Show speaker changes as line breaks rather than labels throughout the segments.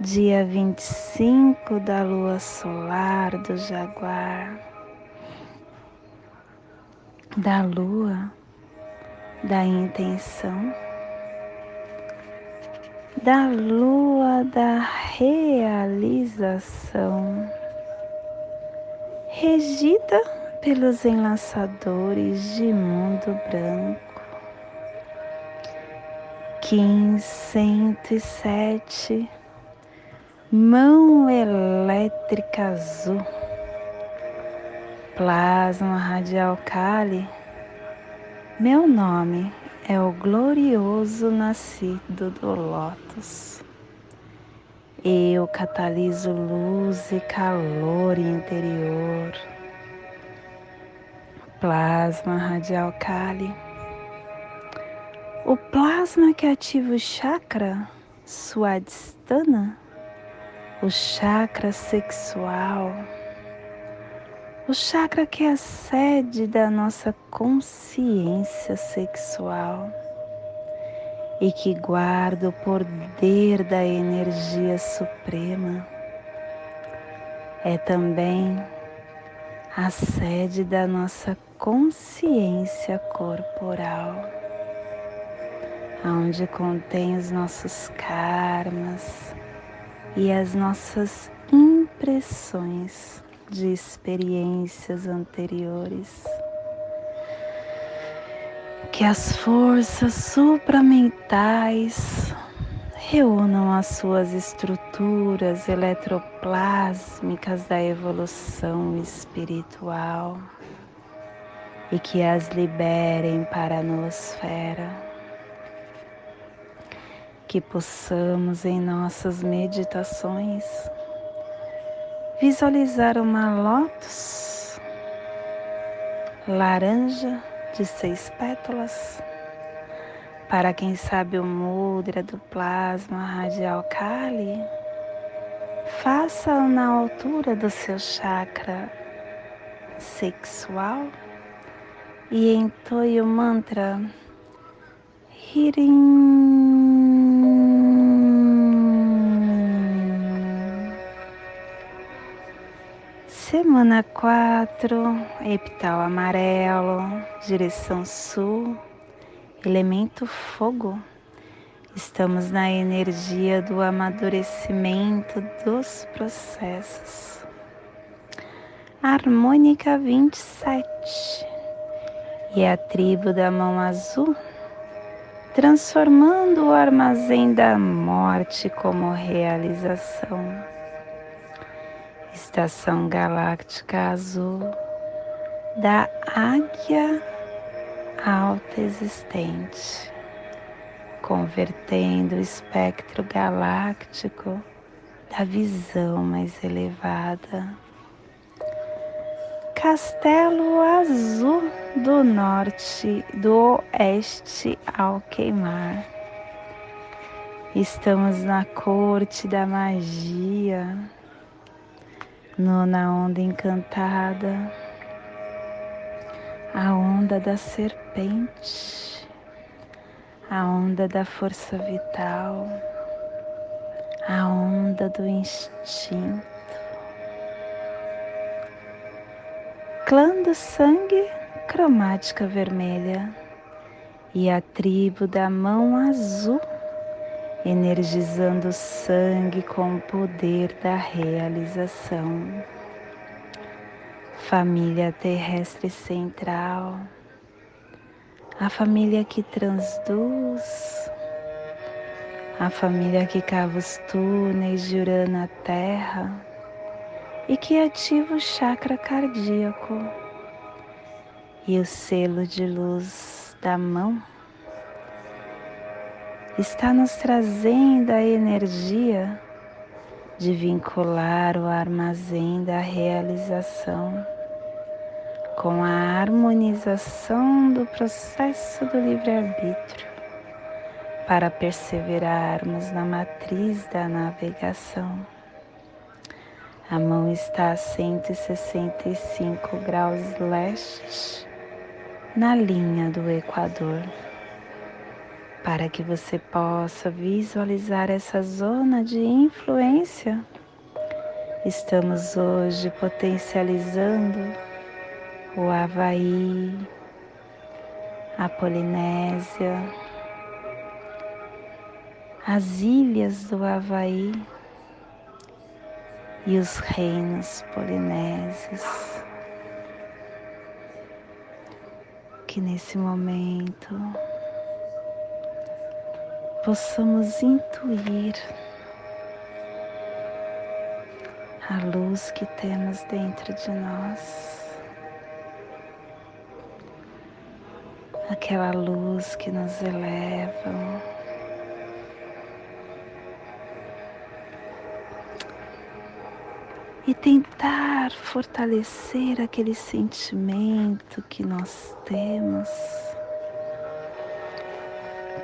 dia 25 da lua solar do Jaguar, da lua da intenção, da lua da realização, regida pelos enlaçadores de mundo branco. Kim 107, mão elétrica azul, plasma radial Kali. Meu nome é o glorioso nascido do Lótus. Eu cataliso luz e calor interior. Plasma radial Kali o plasma que ativa o chakra Swadhisthana, o chakra sexual, o chakra que é a sede da nossa consciência sexual. E que guarda o poder da energia suprema. É também a sede da nossa consciência corporal. Onde contém os nossos karmas e as nossas impressões de experiências anteriores. Que as forças supramentais reúnam as suas estruturas eletroplásmicas da evolução espiritual e que as liberem para a nosfera que possamos em nossas meditações visualizar uma lótus laranja de seis pétalas. Para quem sabe o mudra do plasma radial Kali, faça-o na altura do seu chakra sexual e entoie o mantra Hirim. Semana 4, epital amarelo, direção sul, elemento fogo. Estamos na energia do amadurecimento dos processos. Harmônica 27 e a tribo da mão azul, transformando o armazém da morte como realização estação galáctica azul da águia alta existente, convertendo o espectro galáctico da visão mais elevada. Castelo azul do norte, do oeste ao queimar. Estamos na corte da magia Nona onda encantada, a onda da serpente, a onda da força vital, a onda do instinto. Clã do sangue, cromática vermelha, e a tribo da mão azul energizando o sangue com o poder da realização. Família terrestre central, a família que transduz, a família que cava os túneis de Urano à Terra. E que ativa o chakra cardíaco. E o selo de luz da mão está nos trazendo a energia de vincular o armazém da realização com a harmonização do processo do livre-arbítrio para perseverarmos na matriz da navegação. A mão está a 165 graus leste, na linha do Equador. Para que você possa visualizar essa zona de influência, estamos hoje potencializando o Havaí, a Polinésia, as ilhas do Havaí e os reinos polinésios. Que nesse momento possamos intuir a luz que temos dentro de nós. Aquela luz que nos eleva e tentar fortalecer aquele sentimento que nós temos,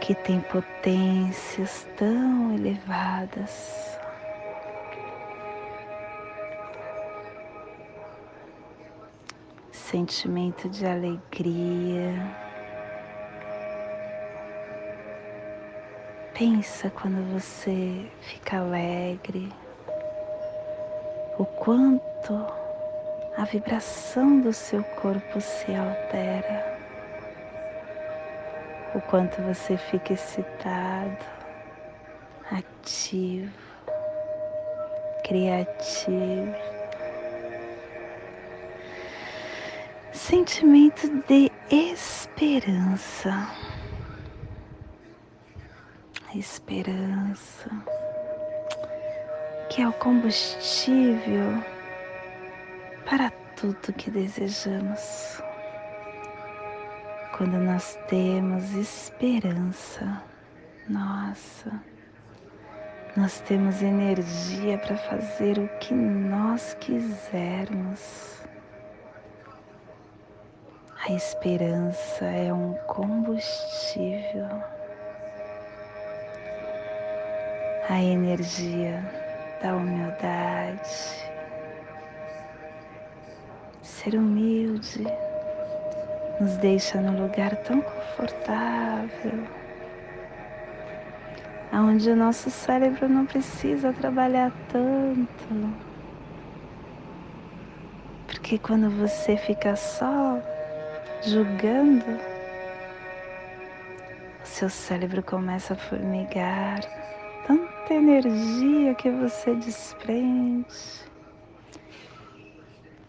que tem potências tão elevadas. Sentimento de alegria. Pensa quando você fica alegre o quanto a vibração do seu corpo se altera, o quanto você fica excitado, ativo, criativo. Sentimento de esperança. Esperança que é o combustível para tudo que desejamos. Quando nós temos esperança, nossa, nós temos energia para fazer o que nós quisermos. A esperança é um combustível. A energia da humildade. Ser humilde nos deixa num lugar tão confortável, onde o nosso cérebro não precisa trabalhar tanto. Porque quando você fica só julgando, o seu cérebro começa a formigar tanta energia que você desprende,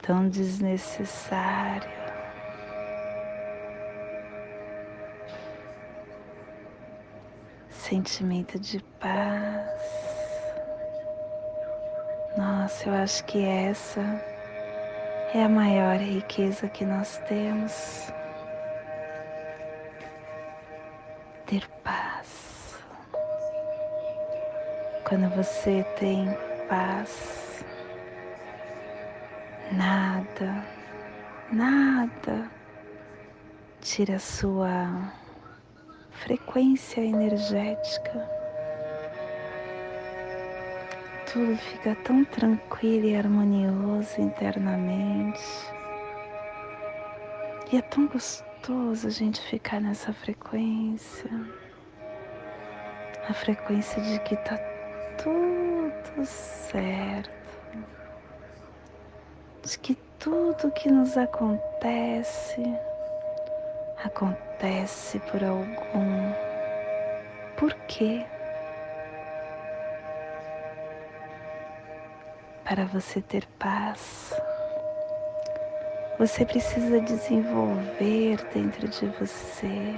tão desnecessário. Sentimento de paz. Nossa, eu acho que essa é a maior riqueza que nós temos. Ter paz. Quando você tem paz, nada, nada tira sua frequência energética. Tudo fica tão tranquilo e harmonioso internamente. E é tão gostoso a gente ficar nessa frequência. A frequência de que tá tudo certo, de que tudo que nos acontece acontece por algum porquê. Para você ter paz, você precisa desenvolver dentro de você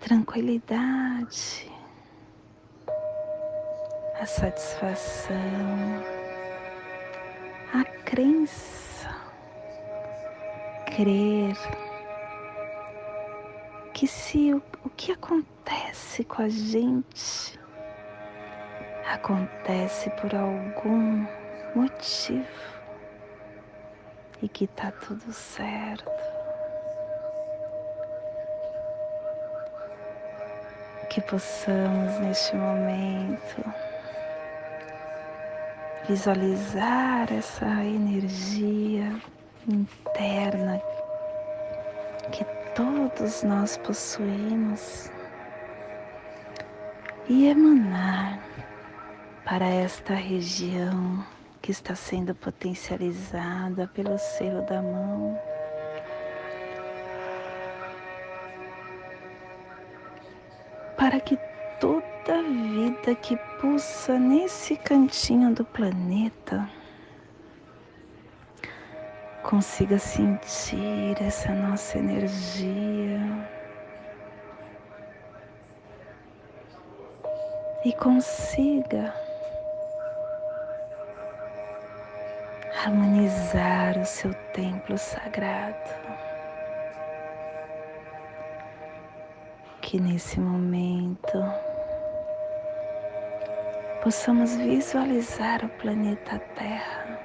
tranquilidade, a satisfação, a crença, crer que se o, o que acontece com a gente acontece por algum motivo e que tá tudo certo. Que possamos neste momento visualizar essa energia interna que todos nós possuímos e emanar para esta região que está sendo potencializada pelo selo da mão. Para que vida que pulsa nesse cantinho do planeta consiga sentir essa nossa energia e consiga harmonizar o seu templo sagrado. Que nesse momento possamos visualizar o planeta Terra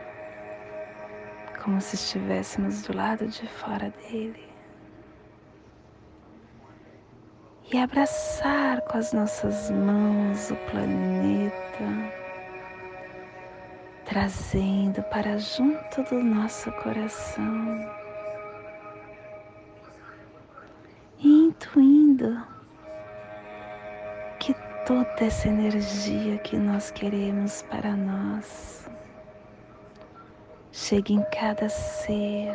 como se estivéssemos do lado de fora dele. E abraçar com as nossas mãos o planeta, trazendo para junto do nosso coração toda essa energia que nós queremos para nós chegue em cada ser,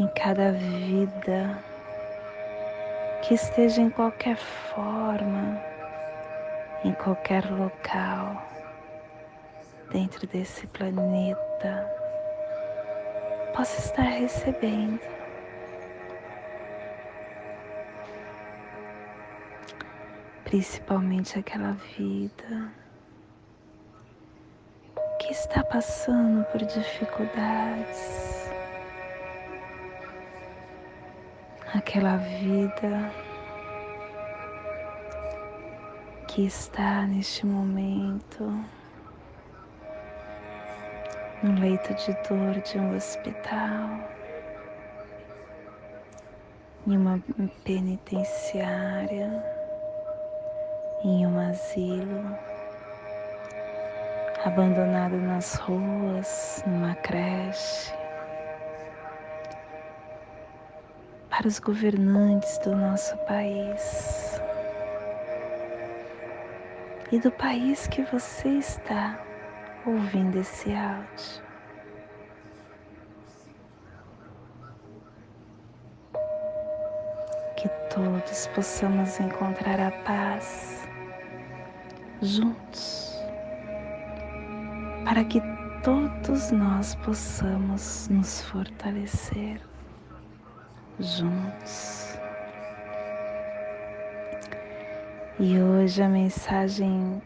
em cada vida, que esteja em qualquer forma, em qualquer local, dentro desse planeta, possa estar recebendo. Principalmente aquela vida que está passando por dificuldades, aquela vida que está neste momento no leito de dor de um hospital, em uma penitenciária, em um asilo abandonado nas ruas, numa creche, para os governantes do nosso país e do país que você está ouvindo esse áudio. Que todos possamos encontrar a paz juntos para que todos nós possamos nos fortalecer juntos. E hoje a mensagem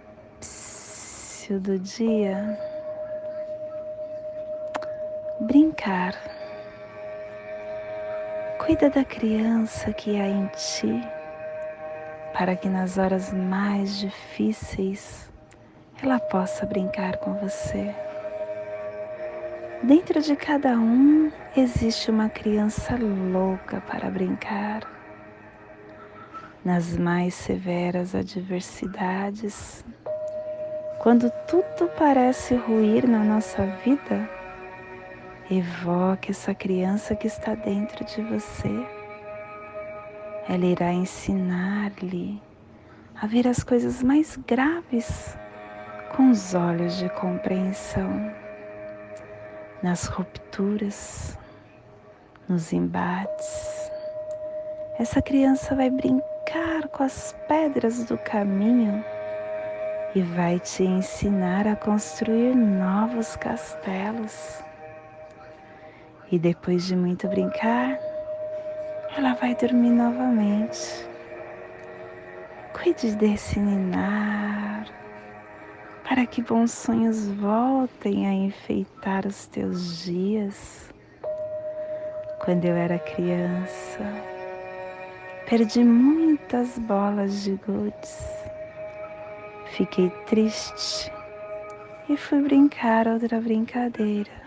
do dia brincar. Cuida da criança que há em ti, para que nas horas mais difíceis ela possa brincar com você. Dentro de cada um existe uma criança louca para brincar. Nas mais severas adversidades, quando tudo parece ruir na nossa vida, evoque essa criança que está dentro de você. Ela irá ensinar-lhe a ver as coisas mais graves com os olhos de compreensão, nas rupturas, nos embates. Essa criança vai brincar com as pedras do caminho e vai te ensinar a construir novos castelos. E depois de muito brincar, ela vai dormir novamente. Cuide desse ninar para que bons sonhos voltem a enfeitar os teus dias. Quando eu era criança, perdi muitas bolas de gudes. Fiquei triste e fui brincar outra brincadeira.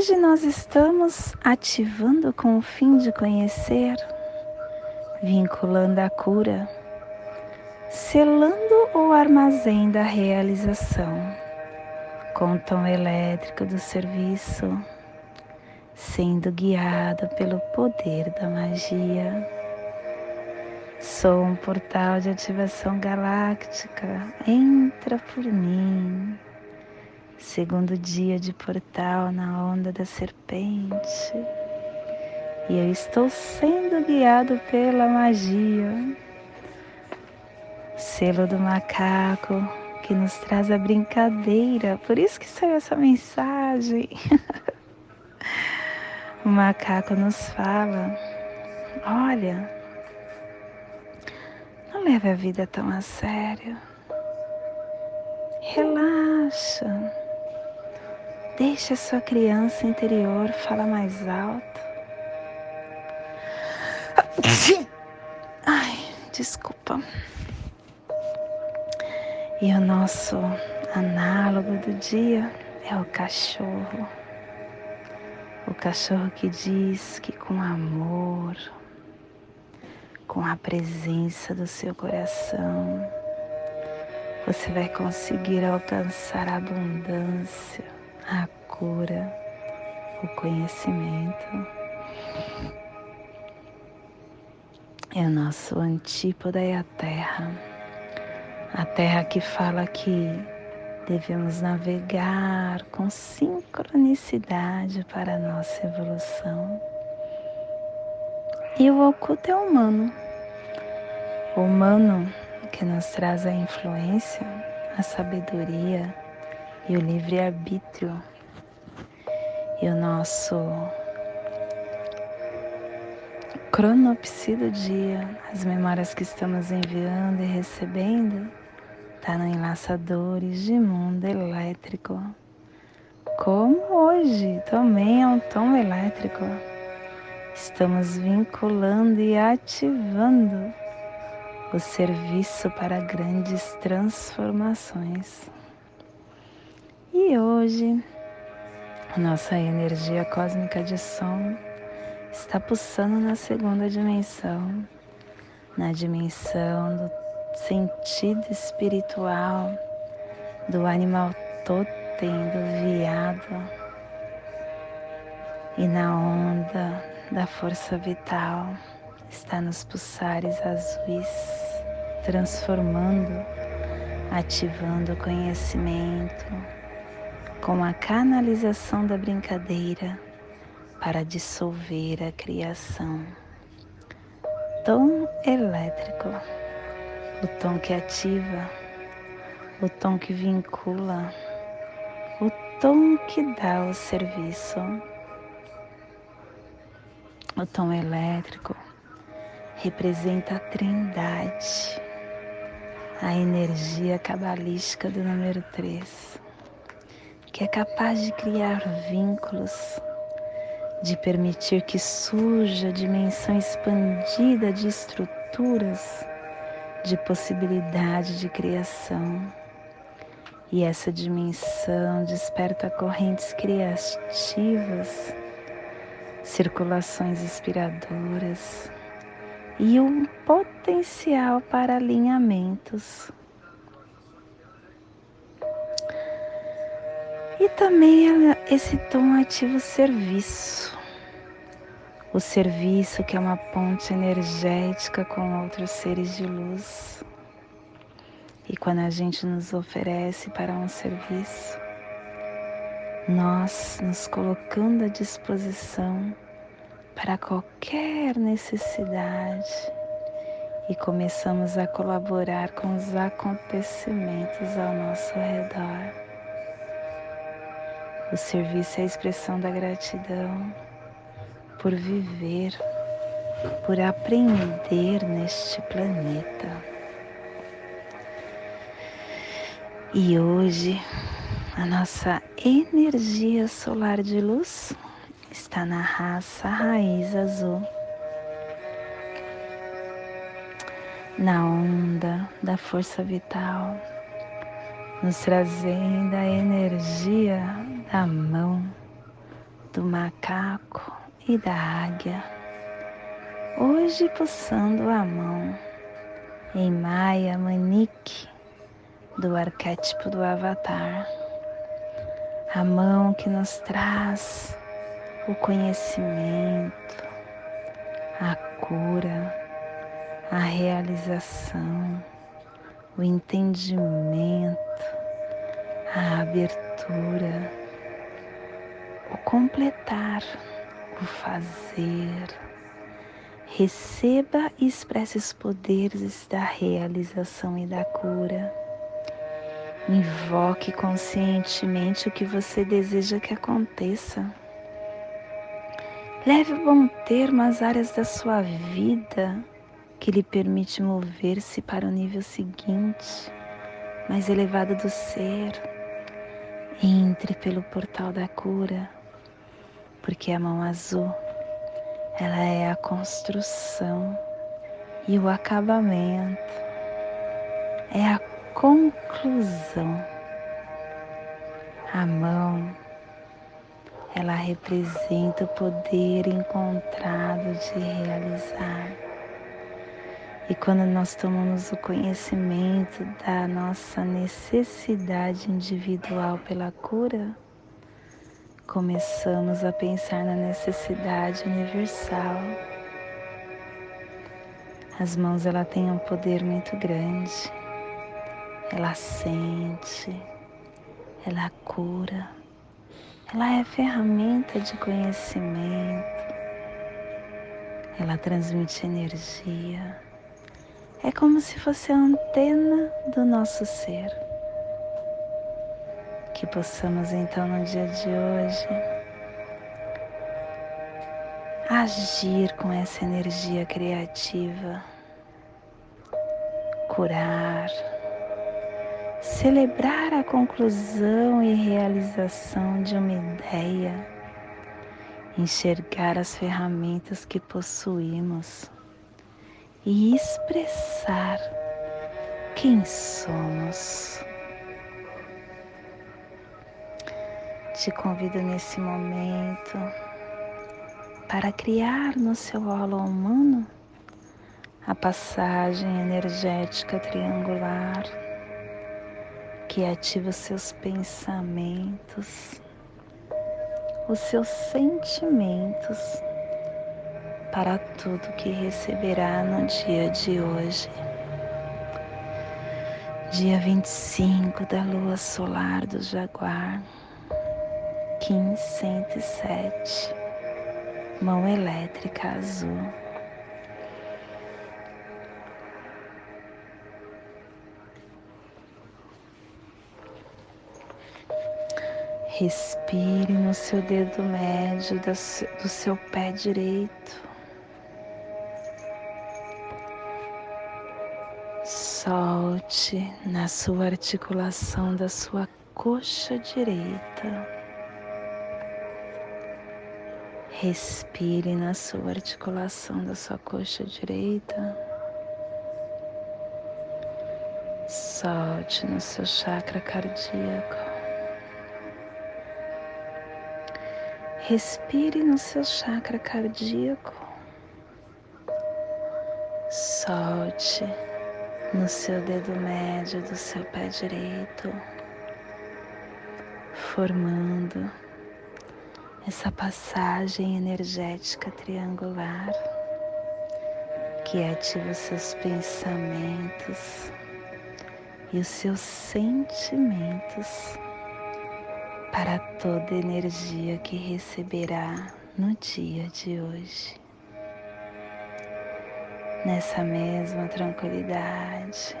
Hoje nós estamos ativando com o fim de conhecer, vinculando a cura, selando o armazém da realização com o tom elétrico do serviço, sendo guiado pelo poder da magia. Sou um portal de ativação galáctica, entra por mim segundo dia de portal na onda da serpente, e eu estou sendo guiado pela magia. Selo do macaco que nos traz a brincadeira, por isso que saiu essa mensagem. o macaco nos fala: olha, não leve a vida tão a sério. Relaxa. Deixe a sua criança interior falar mais alto. Ai, desculpa. E o nosso análogo do dia é o cachorro. O cachorro que diz que com amor, com a presença do seu coração, você vai conseguir alcançar a abundância a cura, o conhecimento. É o nosso antípoda é a terra. A terra que fala que devemos navegar com sincronicidade para a nossa evolução. E o oculto é humano. O humano que nos traz a influência, a sabedoria, e o livre-arbítrio e o nosso cronopsi do dia, as memórias que estamos enviando e recebendo, está no Enlaçadores de Mundo Elétrico. Como hoje também é um tom elétrico. Estamos vinculando e ativando o serviço para grandes transformações. E hoje, nossa energia cósmica de som está pulsando na segunda dimensão, na dimensão do sentido espiritual, do animal totem, do viado, e na onda da força vital está nos pulsares azuis, transformando, ativando o conhecimento com a canalização da brincadeira para dissolver a criação. Tom elétrico, o tom que ativa, o tom que vincula, o tom que dá o serviço. O tom elétrico representa a trindade, a energia cabalística do número 3 que é capaz de criar vínculos, de permitir que surja a dimensão expandida de estruturas, de possibilidade de criação. E essa dimensão desperta correntes criativas, circulações inspiradoras e um potencial para alinhamentos E também esse tom ativa o serviço. O serviço que é uma ponte energética com outros seres de luz. E quando a gente nos oferece para um serviço, nós nos colocando à disposição para qualquer necessidade e começamos a colaborar com os acontecimentos ao nosso redor. O serviço é a expressão da gratidão por viver, por aprender neste planeta. E hoje A nossa energia solar de luz está na raça raiz azul. Na onda da força vital, nos trazendo a energia da mão, do macaco e da águia. Hoje pulsando a mão em Maya Manique do arquétipo do Avatar a mão que nos traz o conhecimento, a cura, a realização, o entendimento, a abertura, completar, o fazer. Receba e expresse os poderes da realização e da cura Invoque conscientemente o que você deseja que aconteça. Leve a bom termo as áreas da sua vida que lhe permite mover-se para o nível seguinte, mais elevado do ser. Entre pelo portal da cura, porque a mão azul, ela é a construção e o acabamento, é a conclusão. A mão, ela representa o poder encontrado de realizar. E quando nós tomamos o conhecimento da nossa necessidade individual pela cura, começamos a pensar na necessidade universal. As mãos ela têm um poder muito grande ela sente, ela cura, ela é ferramenta de conhecimento, ela transmite energia. É como se fosse a antena do nosso ser. Que possamos então no dia de hoje agir com essa energia criativa, curar celebrar a conclusão e realização de uma ideia, enxergar as ferramentas que possuímos e expressar quem somos. Te convido nesse momento para criar no seu holo humano a passagem energética triangular que ativa os seus pensamentos, os seus sentimentos para tudo que receberá no dia de hoje. Dia 25 da lua solar do Jaguar, Kim 107, mão elétrica azul. Respire no seu dedo médio do seu pé direito. Solte na sua articulação da sua coxa direita. Respire na sua articulação da sua coxa direita. Solte no seu chakra cardíaco. Respire no seu chakra cardíaco. Solte no seu dedo médio do seu pé direito, formando essa passagem energética triangular que ativa os seus pensamentos e os seus sentimentos para toda energia que receberá no dia de hoje. Nessa mesma tranquilidade,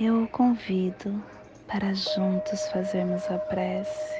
eu o convido para juntos fazermos a prece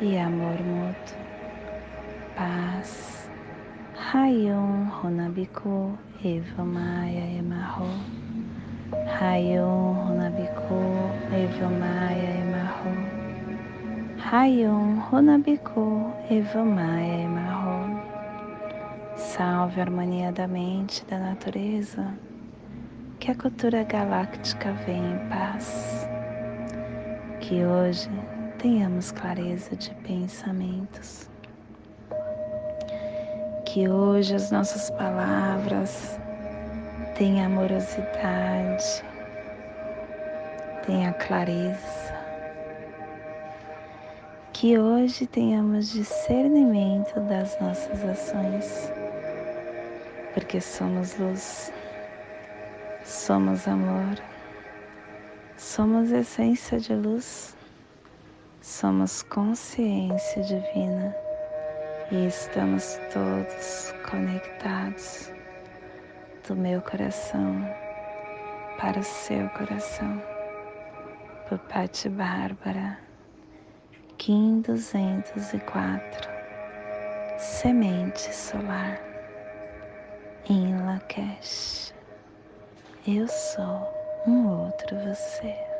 e amor mútuo, paz. Rayon Runabiku Eva Maia Emarro Rayon Runabiku Eva Maia Emarro Rayon Runabiku Eva Maia Emarro. Salve a harmonia da mente e da natureza, que a cultura galáctica venha em paz. Que hoje tenhamos clareza de pensamentos. Que hoje as nossas palavras tenham amorosidade, tenha clareza que hoje tenhamos discernimento das nossas ações, porque somos luz, somos amor, somos essência de luz, somos consciência divina e estamos todos conectados do meu coração para o seu coração. Por Pati Bárbara. Kim 204 Semente Solar em Lakesh. Eu sou um outro você.